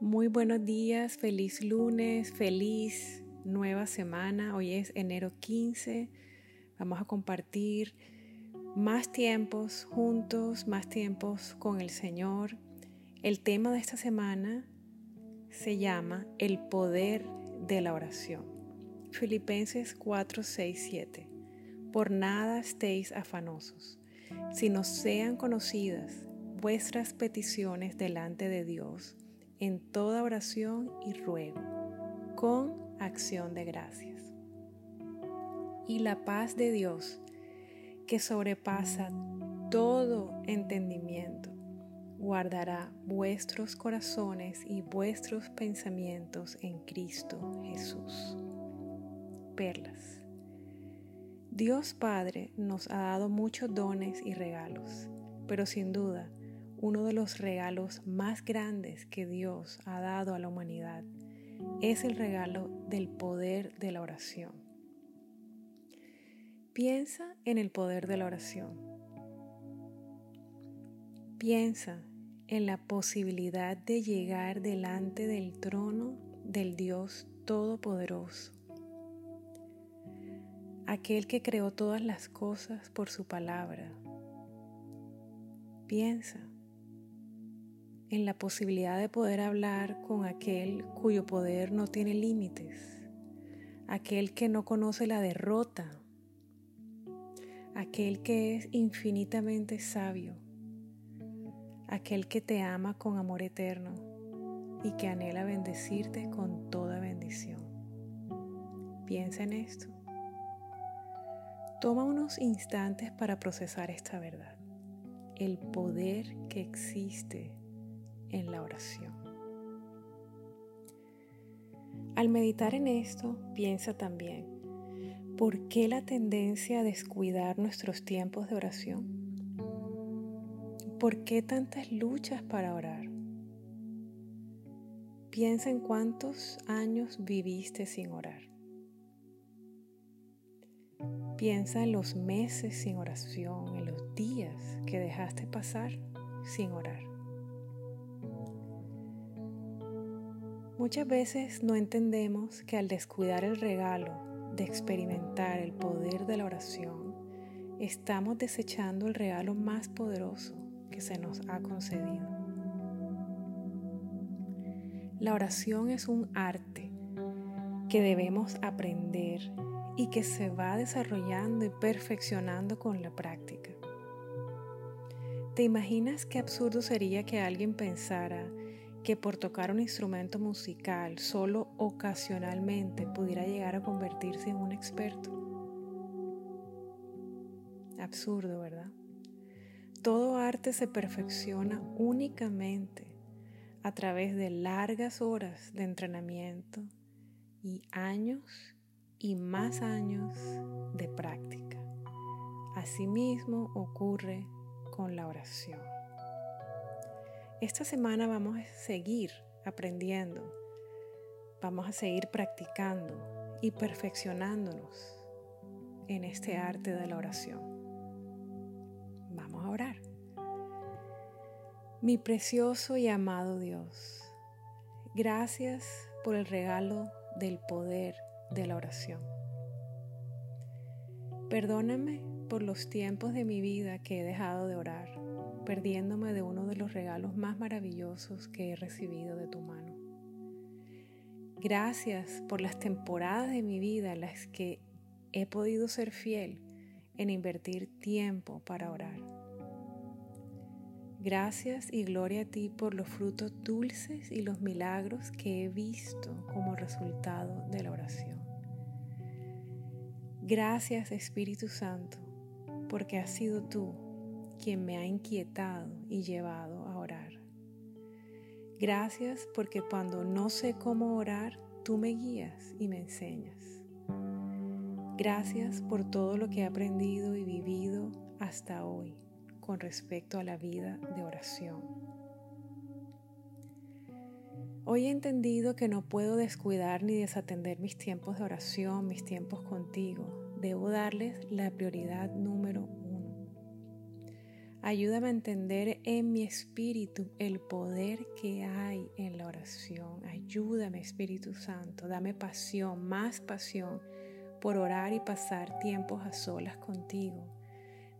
Muy buenos días, feliz lunes, feliz nueva semana. Hoy es enero 15. Vamos a compartir más tiempos juntos, más tiempos con el Señor. El tema de esta semana se llama El poder de la oración. Filipenses 4, 6, 7. Por nada estéis afanosos, sino sean conocidas vuestras peticiones delante de Dios en toda oración y ruego, con acción de gracias. Y la paz de Dios, que sobrepasa todo entendimiento, guardará vuestros corazones y vuestros pensamientos en Cristo Jesús. Perlas. Dios Padre nos ha dado muchos dones y regalos, pero sin duda, uno de los regalos más grandes que Dios ha dado a la humanidad es el regalo del poder de la oración. Piensa en el poder de la oración. Piensa en la posibilidad de llegar delante del trono del Dios Todopoderoso, aquel que creó todas las cosas por su palabra. Piensa en la posibilidad de poder hablar con aquel cuyo poder no tiene límites, aquel que no conoce la derrota, aquel que es infinitamente sabio, aquel que te ama con amor eterno y que anhela bendecirte con toda bendición. Piensa en esto. Toma unos instantes para procesar esta verdad, el poder que existe en la oración. Al meditar en esto, piensa también, ¿por qué la tendencia a descuidar nuestros tiempos de oración? ¿Por qué tantas luchas para orar? Piensa en cuántos años viviste sin orar. Piensa en los meses sin oración, en los días que dejaste pasar sin orar. Muchas veces no entendemos que al descuidar el regalo de experimentar el poder de la oración, estamos desechando el regalo más poderoso que se nos ha concedido. La oración es un arte que debemos aprender y que se va desarrollando y perfeccionando con la práctica. ¿Te imaginas qué absurdo sería que alguien pensara que por tocar un instrumento musical solo ocasionalmente pudiera llegar a convertirse en un experto. Absurdo, ¿verdad? Todo arte se perfecciona únicamente a través de largas horas de entrenamiento y años y más años de práctica. Asimismo ocurre con la oración. Esta semana vamos a seguir aprendiendo, vamos a seguir practicando y perfeccionándonos en este arte de la oración. Vamos a orar. Mi precioso y amado Dios, gracias por el regalo del poder de la oración. Perdóname por los tiempos de mi vida que he dejado de orar perdiéndome de uno de los regalos más maravillosos que he recibido de tu mano. Gracias por las temporadas de mi vida en las que he podido ser fiel en invertir tiempo para orar. Gracias y gloria a ti por los frutos dulces y los milagros que he visto como resultado de la oración. Gracias Espíritu Santo, porque has sido tú quien me ha inquietado y llevado a orar. Gracias porque cuando no sé cómo orar, tú me guías y me enseñas. Gracias por todo lo que he aprendido y vivido hasta hoy con respecto a la vida de oración. Hoy he entendido que no puedo descuidar ni desatender mis tiempos de oración, mis tiempos contigo. Debo darles la prioridad número Ayúdame a entender en mi espíritu el poder que hay en la oración. Ayúdame Espíritu Santo, dame pasión, más pasión por orar y pasar tiempos a solas contigo,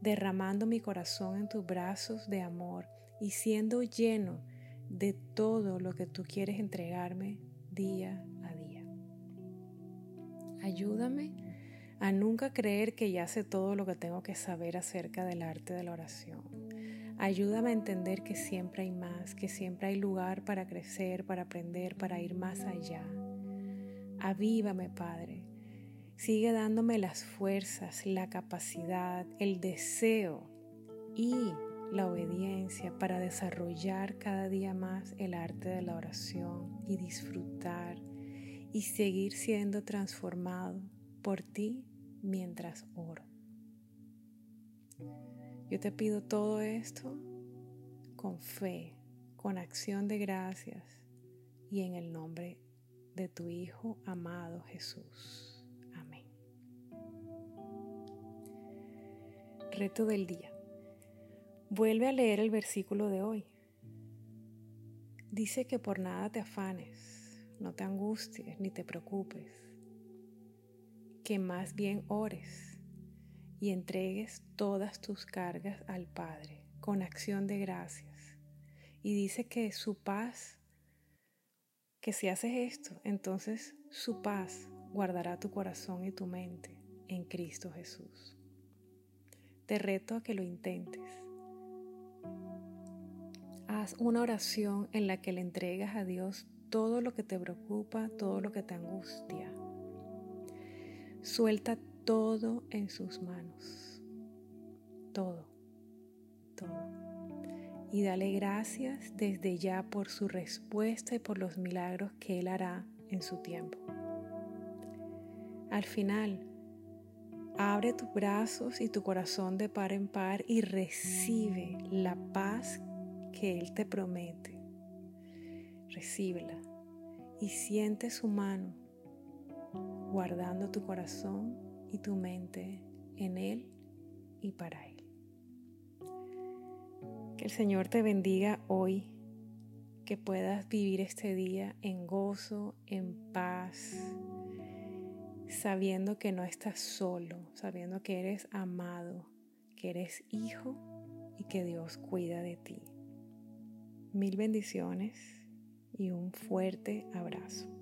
derramando mi corazón en tus brazos de amor y siendo lleno de todo lo que tú quieres entregarme día a día. Ayúdame a nunca creer que ya sé todo lo que tengo que saber acerca del arte de la oración. Ayúdame a entender que siempre hay más, que siempre hay lugar para crecer, para aprender, para ir más allá. Avívame, Padre. Sigue dándome las fuerzas, la capacidad, el deseo y la obediencia para desarrollar cada día más el arte de la oración y disfrutar y seguir siendo transformado por ti mientras oro. Yo te pido todo esto con fe, con acción de gracias y en el nombre de tu Hijo amado Jesús. Amén. Reto del día. Vuelve a leer el versículo de hoy. Dice que por nada te afanes, no te angusties ni te preocupes, que más bien ores y entregues todas tus cargas al Padre con acción de gracias. Y dice que su paz, que si haces esto, entonces su paz guardará tu corazón y tu mente en Cristo Jesús. Te reto a que lo intentes Haz una oración en la que le entregas a Dios todo lo que te preocupa, todo lo que te angustia. Suelta todo en sus manos. Todo, todo. Y dale gracias desde ya por su respuesta y por los milagros que Él hará en su tiempo. Al final, abre tus brazos y tu corazón de par en par y recibe la paz que Él te promete. Recíbela y siente su mano guardando tu corazón y tu mente en Él y para Él. Que el Señor te bendiga hoy, que puedas vivir este día en gozo, en paz, sabiendo que no estás solo, sabiendo que eres amado, que eres hijo y que Dios cuida de ti. Mil bendiciones y un fuerte abrazo.